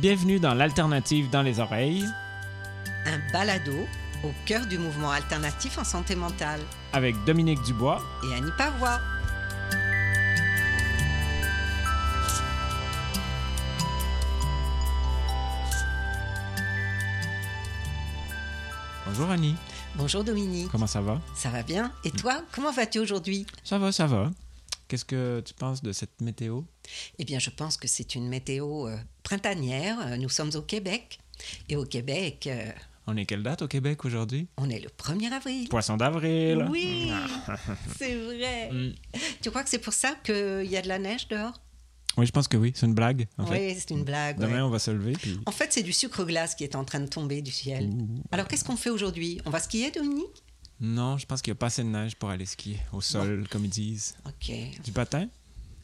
Bienvenue dans l'Alternative dans les oreilles Un balado au cœur du mouvement alternatif en santé mentale. avec Dominique Dubois. Et Annie Pavois. Bonjour Annie, Bonjour Dominique. comment ça va? Ça va bien? Et toi, comment vas-tu aujourd'hui? Ça va, ça va. Qu'est-ce que tu penses de cette météo? Eh bien, je pense que c'est une météo euh, printanière. Euh, Nous sommes au Québec. Et au Québec, euh, On est quelle date au Québec aujourd'hui? on est le 1er avril. Poisson d'avril. Oui, c'est vrai. Mm. Tu crois que c'est pour ça qu'il y a de la neige dehors? Oui, je pense que oui, c'est une blague en. Oui, c'est une blague. Demain, ouais. on va se lever puis... En fait, c'est du sucre glace qui est en train de tomber du ciel. Ouh. Alors, qu'est-ce qu'on fait aujourd'hui? On va skier, Dominique? Non, je pense qu'il n'y a pas assez de neige pour aller skier au sol, comme ils disent. Ok. Du patin?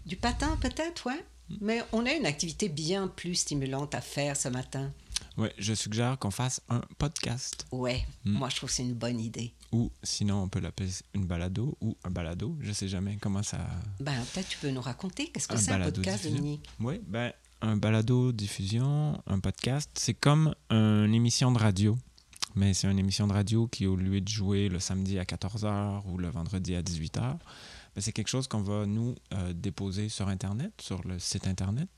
Du patin, peut-être, ouais. Mais on a une activité bien plus stimulante à faire ce matin. Oui, je suggère qu'on fasse un podcast. Ouais, Mm. moi je trouve que c'est une bonne idée. Ou sinon, on peut l'appeler une balado ou un balado. Je sais jamais comment ça... Ben, peut-être tu peux nous raconter qu'est-ce que c'est un podcast. Dominique? Oui, ben, un balado diffusion, un podcast, c'est comme une émission de radio. Mais c'est une émission de radio qui, au lieu de jouer le samedi à 14h ou le vendredi à 18h, ben, c'est quelque chose qu'on va nous euh, déposer sur Internet, sur le site Internet,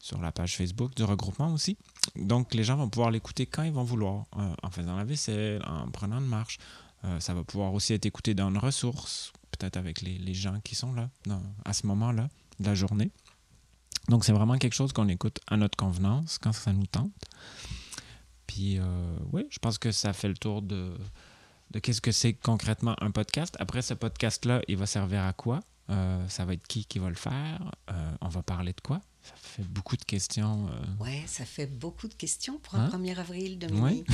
sur la page Facebook du regroupement aussi. Donc, les gens vont pouvoir l'écouter quand ils vont vouloir, euh, en faisant la vaisselle, en prenant une marche. Euh, ça va pouvoir aussi être écouté dans une ressource, peut-être avec les, gens qui sont là, à ce moment-là de la journée. Donc, c'est vraiment quelque chose qu'on écoute à notre convenance quand ça nous tente. Puis, euh, oui, je pense que ça fait le tour de, de qu'est-ce que c'est concrètement un podcast. Après, ce podcast-là, il va servir à quoi? Euh, ça va être qui qui va le faire? Euh, on va parler de quoi? Ça fait beaucoup de questions. Ouais, ça fait beaucoup de questions pour un Hein? 1er avril, Dominique.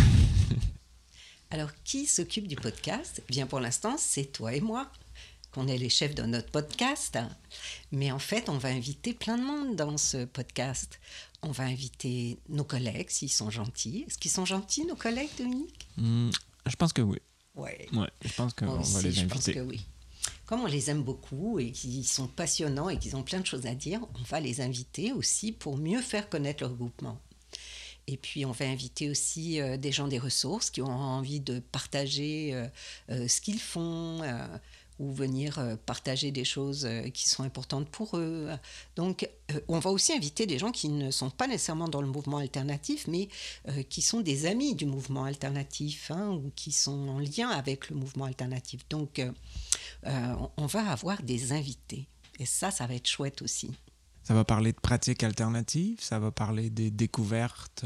Alors, qui s'occupe du podcast? Eh Bien, pour l'instant, c'est toi et moi, qu'on est les chefs de notre podcast. Mais en fait, on va inviter plein de monde dans ce podcast. On va inviter nos collègues, s'ils sont gentils. Est-ce qu'ils sont gentils, nos collègues, Dominique? Hmm, je pense que oui. Ouais. Ouais, je pense qu'on va les je pense inviter. que oui. Comme on les aime beaucoup et qu'ils sont passionnants et qu'ils ont plein de choses à dire, on va les inviter aussi pour mieux faire connaître leur groupement. Et puis, on va inviter aussi euh, des gens des ressources qui ont envie de partager euh, euh, ce qu'ils font ou venir euh, partager des choses euh, qui sont importantes pour eux. Donc, euh, on va aussi inviter des gens qui ne sont pas nécessairement dans le mouvement alternatif, mais qui sont des amis du mouvement alternatif hein, ou qui sont en lien avec le mouvement alternatif. Donc, on- va avoir des invités. Et ça, ça va être chouette aussi. Ça va parler de pratiques alternatives, ça va parler des découvertes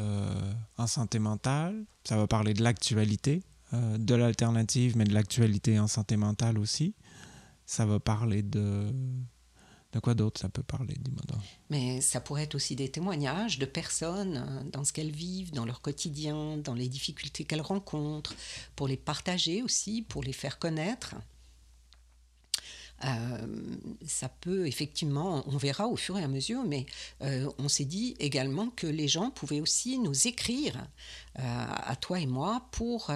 en santé mentale, ça va parler de l'actualité, euh, de l'alternative, mais de l'actualité en santé mentale aussi. Ça va parler de... De quoi d'autre ça peut parler, dis-moi. Mais ça pourrait être aussi des témoignages de personnes hein, dans ce qu'elles vivent, dans leur quotidien, dans les difficultés qu'elles rencontrent, pour les partager aussi, pour les faire connaître. Euh, ça peut effectivement, on verra au fur et à mesure, mais euh, on s'est dit également que les gens pouvaient aussi nous écrire euh, à toi et moi pour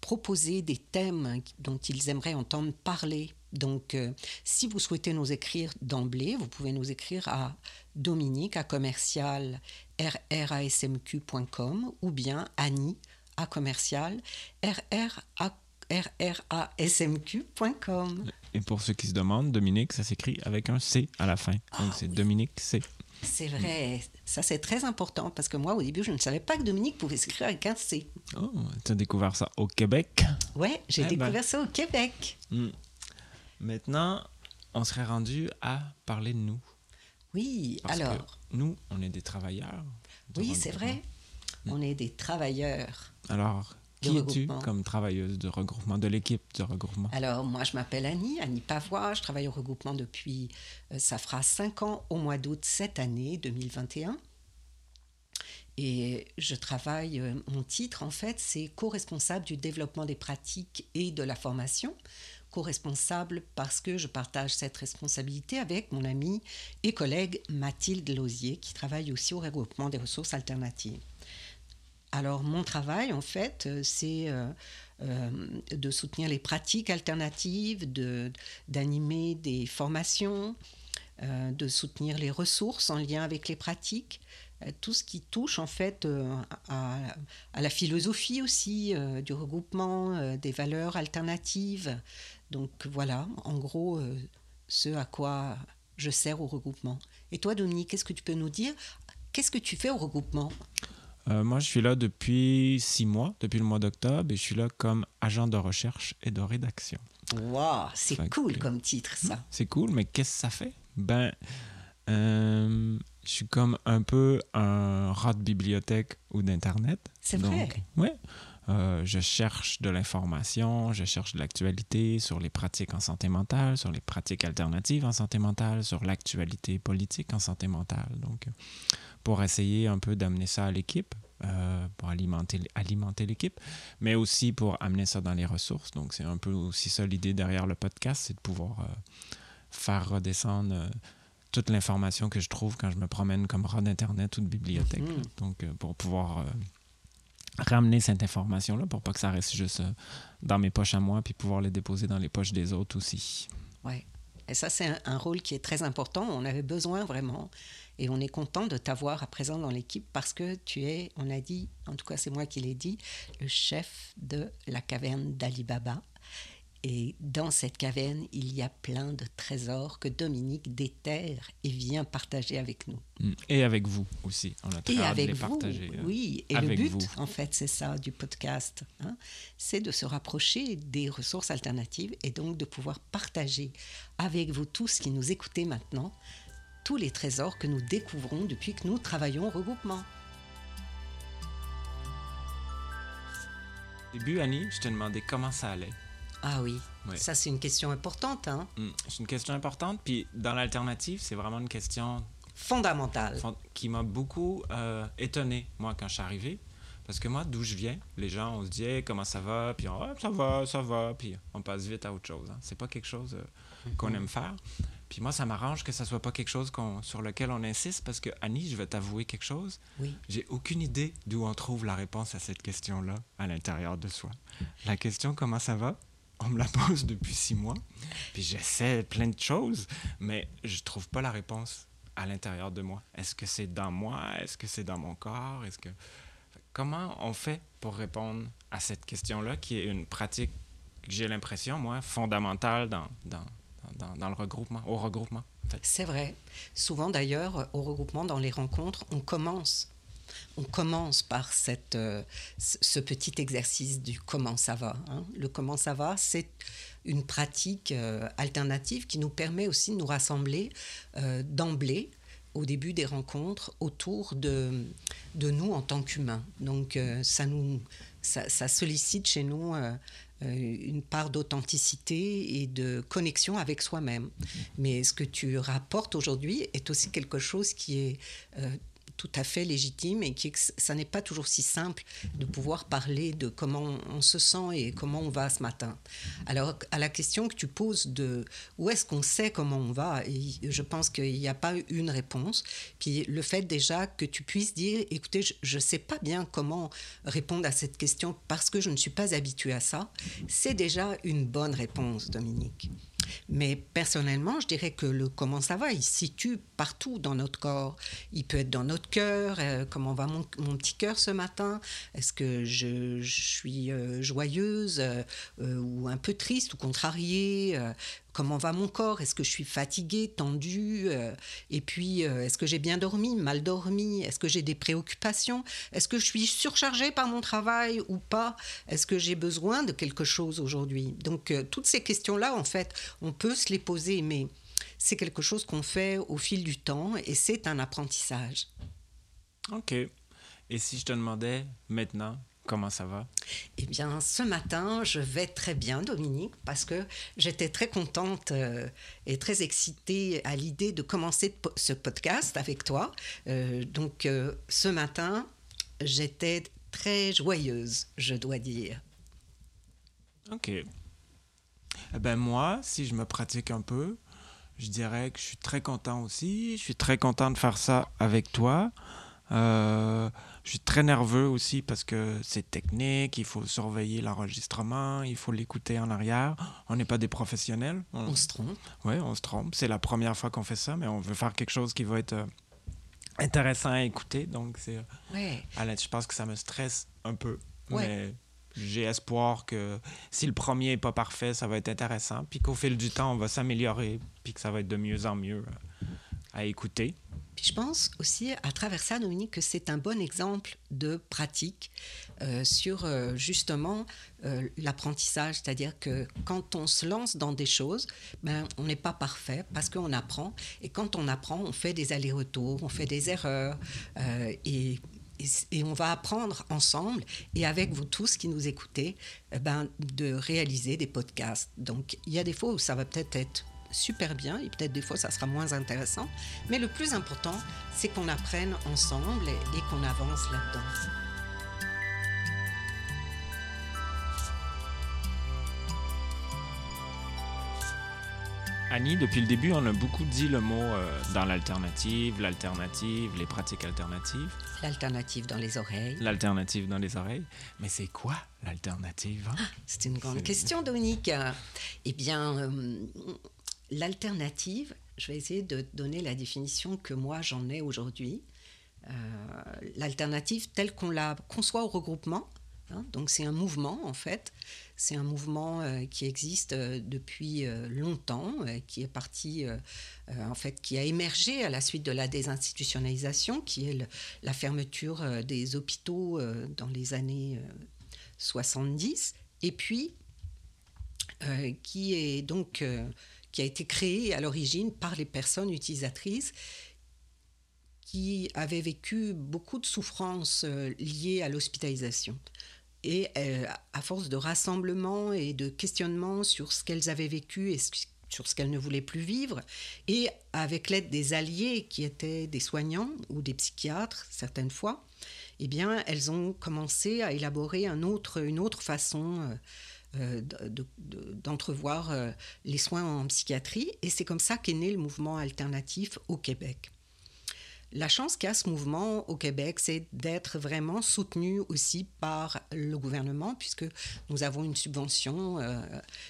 proposer des thèmes dont ils aimeraient entendre parler. Donc, si vous souhaitez nous écrire d'emblée, vous pouvez nous écrire à Dominique à commercial rrasmq.com ou bien Annie à commercial rra rrasmq.com. Et pour ceux qui se demandent, Dominique, ça s'écrit avec un C à la fin. Donc Ah c'est oui. Dominique C. C'est vrai, ça c'est très important parce que moi au début je ne savais pas que Dominique pouvait s'écrire avec un C. Oh, tu as découvert ça au Québec? Ouais, j'ai Eh ben. découvert ça au Québec. Hmm. Maintenant, on serait rendu à parler de nous. Oui, Parce alors, que nous, on est des travailleurs. oui, c'est vrai, on est des travailleurs. Alors, qui es-tu comme travailleuse de regroupement, de l'équipe de regroupement? Alors, moi, je m'appelle Annie, Annie Pavois. Je travaille au regroupement depuis, euh, ça fera cinq ans au mois d'août cette année, 2021. Et je travaille, euh, mon titre en fait, c'est co-responsable du développement des pratiques et de la formation. Co-responsable parce que je partage cette responsabilité avec mon amie et collègue Mathilde Lausier, qui travaille aussi au regroupement des ressources alternatives. Alors, mon travail, en fait, euh, c'est euh, euh, de soutenir les pratiques alternatives, de- d'animer des formations, de soutenir les ressources en lien avec les pratiques, tout ce qui touche en fait à, à, la philosophie aussi du regroupement, des valeurs alternatives. Donc voilà, en gros, ce à quoi je sers au regroupement. Et toi, Dominique, qu'est-ce que tu peux nous dire? Qu'est-ce que tu fais au regroupement? Euh, moi, je suis là depuis six mois, depuis le mois d'octobre, et je suis là comme agent de recherche et de rédaction. Waouh, c'est cool comme titre ça. C'est cool, mais qu'est-ce que ça fait? Ben, euh, je suis comme un peu un rat de bibliothèque ou d'Internet. C'est vrai? Ouais. Euh, je cherche de l'information, je cherche de l'actualité sur les pratiques en santé mentale, sur les pratiques alternatives en santé mentale, sur l'actualité politique en santé mentale. Donc, pour essayer un peu d'amener ça à l'équipe, euh, pour alimenter, alimenter l'équipe, mais aussi pour amener ça dans les ressources. Donc, c'est un peu aussi ça l'idée derrière le podcast, c'est de pouvoir euh, faire redescendre euh, toute l'information que je trouve quand je me promène comme rat d'Internet ou de bibliothèque. Mhm. Donc, pour pouvoir ramener cette information-là pour pas que ça reste juste dans mes poches à moi, puis pouvoir les déposer dans les poches des autres aussi. Ouais. Et ça, c'est un, un rôle qui est très important. On avait besoin vraiment. Et on est content de t'avoir à présent dans l'équipe parce que tu es, on a dit, en tout cas c'est moi qui l'ai dit, le chef de la caverne d'Alibaba. Et dans cette caverne, il y a plein de trésors que Dominique déterre et vient partager avec nous. Mm. Et avec vous aussi. On a très Et de avec les vous, partager. euh. oui. Et le but, vous. en fait, c'est ça du podcast, hein, c'est de se rapprocher des ressources alternatives et donc de pouvoir partager avec vous tous qui nous écoutez maintenant tous les trésors que nous découvrons depuis que nous travaillons au regroupement. Au début, Annie, je te demandais comment ça allait. Ah oui, Ouais. ça c'est une question importante, hein, Mm. C'est une question importante. Puis dans l'alternative, c'est vraiment une question fondamentale. fond- qui m'a beaucoup euh, étonné, moi, quand je suis arrivé. Parce que moi, d'où je viens, les gens, on se dit Hey, comment ça va, puis on, Ah, ça va, ça va, puis on passe vite à autre chose. Hein. C'est pas quelque chose euh, qu'on aime faire. Puis moi, ça m'arrange que ça soit pas quelque chose sur lequel on insiste, parce que Annie, je vais t'avouer quelque chose. Oui. J'ai aucune idée d'où on trouve la réponse à cette question-là à l'intérieur de soi. La question comment ça va? On me la pose depuis six mois, puis j'essaie plein de choses, mais je trouve pas la réponse à l'intérieur de moi. Est-ce que c'est dans moi? Est-ce que c'est dans mon corps? Est-ce que comment on fait pour répondre à cette question-là, qui est une pratique que j'ai l'impression, moi, fondamentale dans, dans, dans, le regroupement, au regroupement. C'est vrai. Souvent d'ailleurs, au regroupement, dans les rencontres, on commence. On commence par cette, euh, ce petit exercice du comment ça va. hein. Le comment ça va, c'est une pratique euh, alternative qui nous permet aussi de nous rassembler euh, d'emblée au début des rencontres autour de, de nous en tant qu'humains. Donc ça, nous, ça, ça sollicite chez nous une part d'authenticité et de connexion avec soi-même. Mais ce que tu rapportes aujourd'hui est aussi quelque chose qui est euh, tout à fait légitime et que ça n'est pas toujours si simple de pouvoir parler de comment on se sent et comment on va ce matin. Alors à la question que tu poses de où est-ce qu'on sait comment on va, je pense qu'il n'y a pas une réponse. Puis le fait déjà que tu puisses dire, écoutez, je ne sais pas bien comment répondre à cette question parce que je ne suis pas habituée à ça, c'est déjà une bonne réponse, Dominique. Mais personnellement, je dirais que le comment ça va, il se situe partout dans notre corps. Il peut être dans notre cœur. euh, comment va mon, petit cœur ce matin Est-ce que je, suis euh, joyeuse euh, ou un peu triste ou contrariée Comment va mon corps? Est-ce que je suis fatiguée, tendue Euh, Et puis, euh, est-ce que j'ai bien dormi, mal dormi? Est-ce que j'ai des préoccupations? Est-ce que je suis surchargée par mon travail ou pas? Est-ce que j'ai besoin de quelque chose aujourd'hui? Donc, euh, toutes ces questions-là, en fait, on peut se les poser, mais c'est quelque chose qu'on fait au fil du temps et c'est un apprentissage. OK. Et si je te demandais maintenant, comment ça va? Eh bien, ce matin, je vais très bien, Dominique, parce que j'étais très contente euh, et très excitée à l'idée de commencer ce podcast avec toi. Euh, donc, euh, ce matin, j'étais très joyeuse, je dois dire. OK. Eh ben moi, si je me pratique un peu, je dirais que je suis très content aussi. Je suis très content de faire ça avec toi. Euh, je suis très nerveux aussi parce que c'est technique, il faut surveiller l'enregistrement, il faut l'écouter en arrière. On n'est pas des professionnels. On, On se trompe. ouais, on se trompe. C'est la première fois qu'on fait ça, mais on veut faire quelque chose qui va être euh, intéressant à écouter. Donc, c'est. Ouais. je pense que ça me stresse un peu. Ouais. Mais j'ai espoir que si le premier n'est pas parfait, ça va être intéressant. Puis qu'au fil du temps, on va s'améliorer. Puis que ça va être de mieux en mieux euh, à écouter. Je pense aussi à travers ça, Dominique, que c'est un bon exemple de pratique euh, sur euh, justement euh, l'apprentissage. C'est-à-dire que quand on se lance dans des choses, ben, on n'est pas parfait parce qu'on apprend. Et quand on apprend, on fait des allers-retours, on fait des erreurs. et et, on va apprendre ensemble et avec vous tous qui nous écoutez ben, de réaliser des podcasts. Donc il y a des fois où ça va peut-être être super bien et peut-être des fois ça sera moins intéressant, mais le plus important c'est qu'on apprenne ensemble et qu'on avance là-dedans. Annie, depuis le début, on a beaucoup dit le mot euh, dans l'alternative, l'alternative, les pratiques alternatives. L'alternative dans les oreilles. L'alternative dans les oreilles. Mais c'est quoi l'alternative hein? ah, C'est une grande question, Dominique. Eh bien, euh, l'alternative, je vais essayer de donner la définition que moi j'en ai aujourd'hui. Euh, l'alternative telle qu'on la conçoit au regroupement, Hein, donc c'est un mouvement en fait, c'est un mouvement euh, qui existe euh, depuis longtemps, qui est parti en fait, qui a émergé à la suite de la désinstitutionnalisation, qui est la fermeture des hôpitaux dans les années 70, et puis qui est donc qui a été créé à l'origine par les personnes utilisatrices qui avaient vécu beaucoup de souffrances liées à l'hospitalisation. Et euh, à force de rassemblement et de questionnement sur ce qu'elles avaient vécu et sur ce qu'elles ne voulaient plus vivre, et avec l'aide des alliés qui étaient des soignants ou des psychiatres certaines fois, eh bien, elles ont commencé à élaborer un autre, une autre façon euh, euh, d'entrevoir les soins en psychiatrie, et c'est comme ça qu'est né le mouvement alternatif au Québec. La chance qu'a ce mouvement au Québec, c'est d'être vraiment soutenu aussi par le gouvernement, puisque nous avons une subvention euh,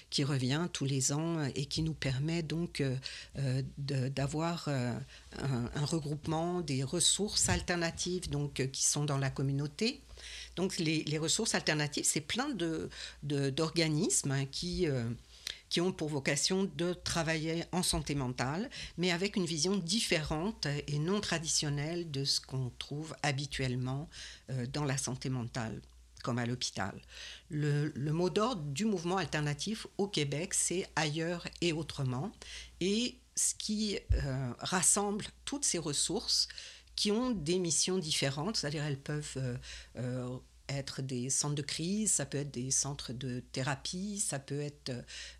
qui revient tous les ans et qui nous permet donc euh, euh, d'avoir un, regroupement des ressources alternatives donc, qui sont dans la communauté. Donc les, ressources alternatives, c'est plein d'organismes de, qui qui ont pour vocation de travailler en santé mentale, mais avec une vision différente et non traditionnelle de ce qu'on trouve habituellement euh, dans la santé mentale comme à l'hôpital. Le, mot d'ordre du mouvement alternatif au Québec, c'est ailleurs et autrement. Et ce qui euh, rassemble toutes ces ressources qui ont des missions différentes, c'est-à-dire elles peuvent euh, être des centres de crise, ça peut être des centres de thérapie, ça peut être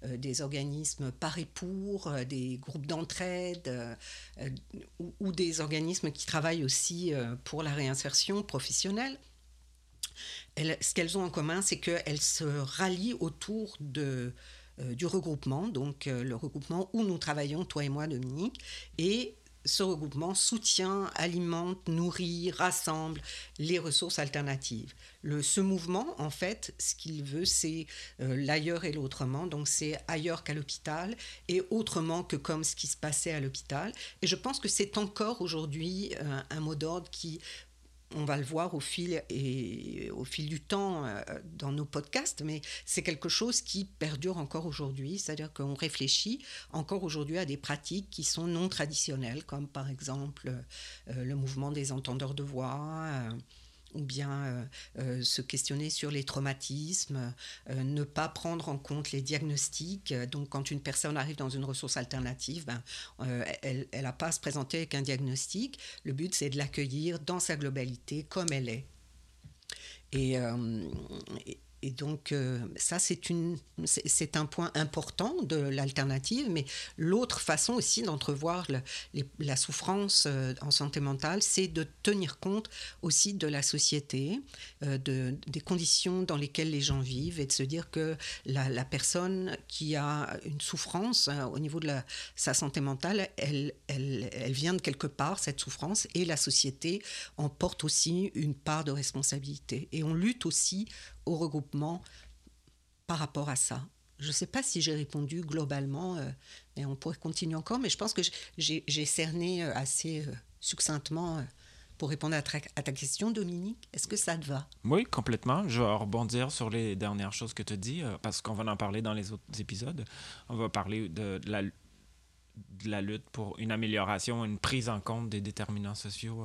euh, des organismes par et pour, euh, des groupes d'entraide euh, ou, des organismes qui travaillent aussi pour la réinsertion professionnelle. ce qu'elles ont en commun, c'est qu'elles se rallient autour de, du regroupement, donc le regroupement où nous travaillons, toi et moi, Dominique, et ce regroupement soutient, alimente, nourrit, rassemble les ressources alternatives. Ce mouvement, en fait, ce qu'il veut, c'est euh, l'ailleurs et l'autrement. Donc, c'est ailleurs qu'à l'hôpital et autrement que comme ce qui se passait à l'hôpital. Et je pense que c'est encore aujourd'hui euh, un mot d'ordre qui on va le voir au fil, et, au fil du temps euh, dans nos podcasts, mais c'est quelque chose qui perdure encore aujourd'hui, c'est-à-dire qu'on réfléchit encore aujourd'hui à des pratiques qui sont non traditionnelles, comme par exemple euh, le mouvement des entendeurs de voix. Ou bien euh, euh, se questionner sur les traumatismes, euh, ne pas prendre en compte les diagnostics. Donc, quand une personne arrive dans une ressource alternative, ben, elle n'a pas à se présenter avec un diagnostic. Le but, c'est de l'accueillir dans sa globalité, comme elle est. Et et donc, euh, ça, c'est un point important de l'alternative, mais l'autre façon aussi d'entrevoir la souffrance euh, en santé mentale, c'est de tenir compte aussi de la société, euh, de, des conditions dans lesquelles les gens vivent, et de se dire que la, personne qui a une souffrance au niveau de sa santé mentale, elle, elle, elle vient de quelque part, cette souffrance, et la société en porte aussi une part de responsabilité. Et on lutte aussi au regroupement par rapport à ça. Je ne sais pas si j'ai répondu globalement, euh, mais on pourrait continuer encore, mais je pense que j'ai cerné euh, assez euh, succinctement pour répondre à, ta question, Dominique. Est-ce que ça te va? Oui, complètement. Je vais rebondir sur les dernières choses que tu dis, parce qu'on va en parler dans les autres épisodes. On va parler de, la, lutte pour une amélioration, une prise en compte des déterminants sociaux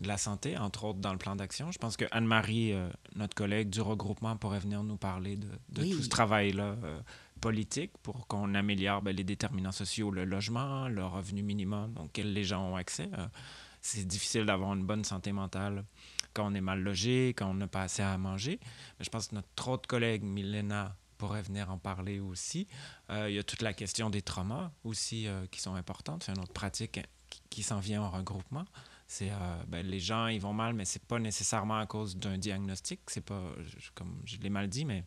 de la santé, entre autres dans le plan d'action. Je pense que Anne-Marie, euh, notre collègue du regroupement, pourrait venir nous parler de, de tout ce travail-là politique pour qu'on améliore ben, les déterminants sociaux, le logement, le revenu minimum auquel les gens ont accès. Euh, c'est difficile d'avoir une bonne santé mentale quand on est mal logé, quand on n'a pas assez à manger. Mais je pense que notre autre collègue, Milena, pourrait venir en parler aussi. Euh, il y a toute la question des traumas aussi euh, qui sont importantes. C'est une autre pratique qui, s'en vient en regroupement. C'est ben, les gens, ils vont mal, mais c'est pas nécessairement à cause d'un diagnostic. C'est pas, comme je l'ai mal dit, mais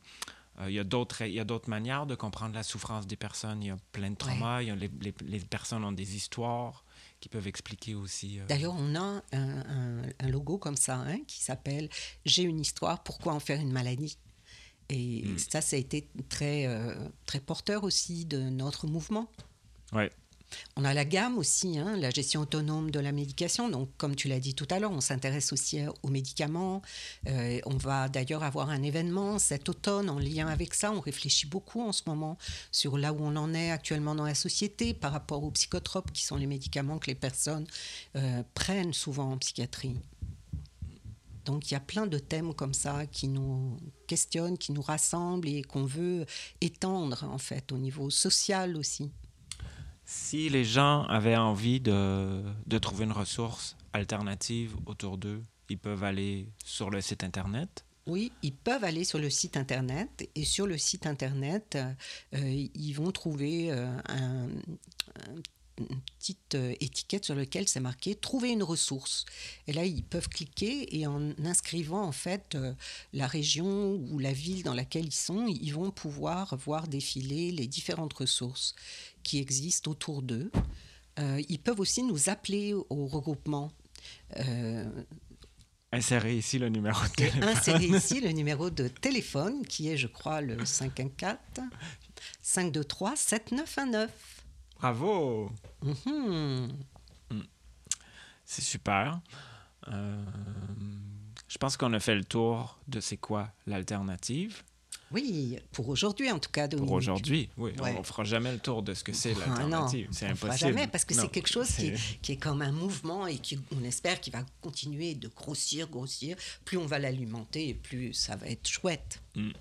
euh, il y a d'autres manières de comprendre la souffrance des personnes. Il y a plein de traumas. les, les, les, personnes ont des histoires qui peuvent expliquer aussi. Euh, D'ailleurs, on a un, un, logo comme ça hein, qui s'appelle J'ai une histoire, pourquoi en faire une maladie Et hmm. ça, ça a été très, euh, très porteur aussi de notre mouvement. Ouais. On a la gamme aussi, hein, la gestion autonome de la médication. Donc, comme tu l'as dit tout à l'heure, on s'intéresse aussi aux médicaments. Euh, on va d'ailleurs avoir un événement cet automne en lien avec ça. On réfléchit beaucoup en ce moment sur là où on en est actuellement dans la société par rapport aux psychotropes, qui sont les médicaments que les personnes euh, prennent souvent en psychiatrie. Donc il y a plein de thèmes comme ça qui nous questionnent, qui nous rassemblent et qu'on veut étendre en fait au niveau social aussi. Si les gens avaient envie de, de trouver une ressource alternative autour d'eux, ils peuvent aller sur le site Internet. Oui, ils peuvent aller sur le site Internet et sur le site Internet, euh, ils vont trouver euh, un, une petite euh, étiquette sur laquelle c'est marqué trouver une ressource. Et là, ils peuvent cliquer et en inscrivant en fait la région ou la ville dans laquelle ils sont, ils vont pouvoir voir défiler les différentes ressources qui existent autour d'eux. Euh, ils peuvent aussi nous appeler au regroupement. Euh, Insérez ici le numéro de téléphone. Insérez ici le numéro de téléphone qui est, je crois, le 514 523 7919. Bravo! Mm-hmm. Mm. C'est super. Euh, je pense qu'on a fait le tour de c'est quoi l'alternative. Oui, pour aujourd'hui en tout cas. Dominique. Pour aujourd'hui, oui. On ne fera jamais le tour de ce que c'est ah, l'alternative. c'est impossible. Fera jamais parce que c'est quelque chose qui est, comme un mouvement et qu'on espère qu'il va continuer de grossir, grossir. Plus on va l'alimenter, plus ça va être chouette. Hmm.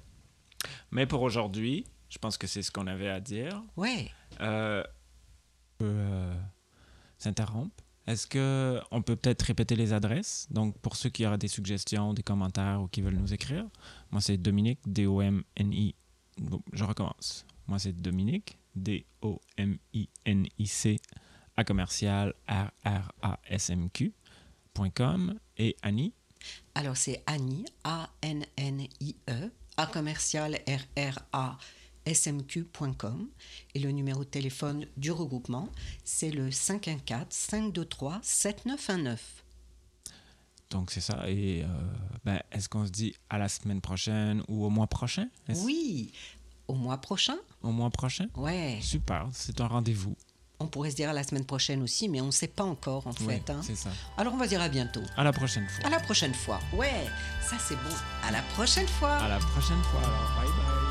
Mais pour aujourd'hui, je pense que c'est ce qu'on avait à dire. Ouais. Euh, euh, s'interrompre? Est-ce qu'on peut peut-être répéter les adresses? Donc, pour ceux qui auraient des suggestions, des commentaires ou qui veulent nous écrire, moi, c'est Dominique, D-O-M-N-I. je recommence. Moi, c'est Dominique, D-O-M-I-N-I-C, à commercial R-R-A-S-M-Q.com et Annie? Alors, c'est Annie, A-N-N-I-E, à commercial R-R-A smq.com et le numéro de téléphone du regroupement, c'est le 514-523-7919. Donc c'est ça. Et euh, ben, est-ce qu'on se dit à la semaine prochaine ou au mois prochain? Oui, au mois prochain. Au mois prochain? Ouais. Super, c'est un rendez-vous. On pourrait se dire à la semaine prochaine aussi, mais on ne sait pas encore en fait. Hein. C'est ça. Alors on va dire à bientôt. À la prochaine fois. À la prochaine fois. Ouais, ça c'est bon. À la prochaine fois. À la prochaine fois. Alors bye bye.